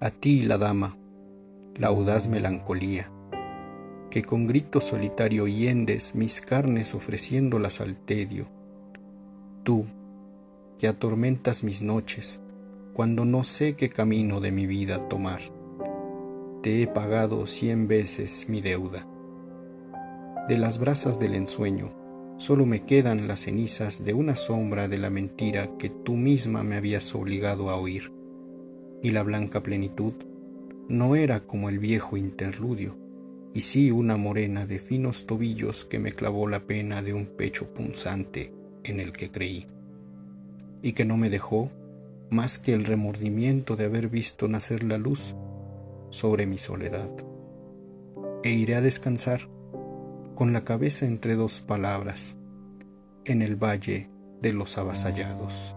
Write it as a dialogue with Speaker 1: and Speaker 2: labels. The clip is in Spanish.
Speaker 1: A ti, la dama, la audaz melancolía, que con grito solitario hiendes mis carnes ofreciéndolas al tedio. Tú, que atormentas mis noches, cuando no sé qué camino de mi vida tomar. Te he pagado cien veces mi deuda. De las brasas del ensueño, solo me quedan las cenizas de una sombra de la mentira que tú misma me habías obligado a oír. Y la blanca plenitud no era como el viejo interludio, y sí una morena de finos tobillos que me clavó la pena de un pecho punzante en el que creí, y que no me dejó más que el remordimiento de haber visto nacer la luz sobre mi soledad. E iré a descansar con la cabeza entre dos palabras en el valle de los avasallados.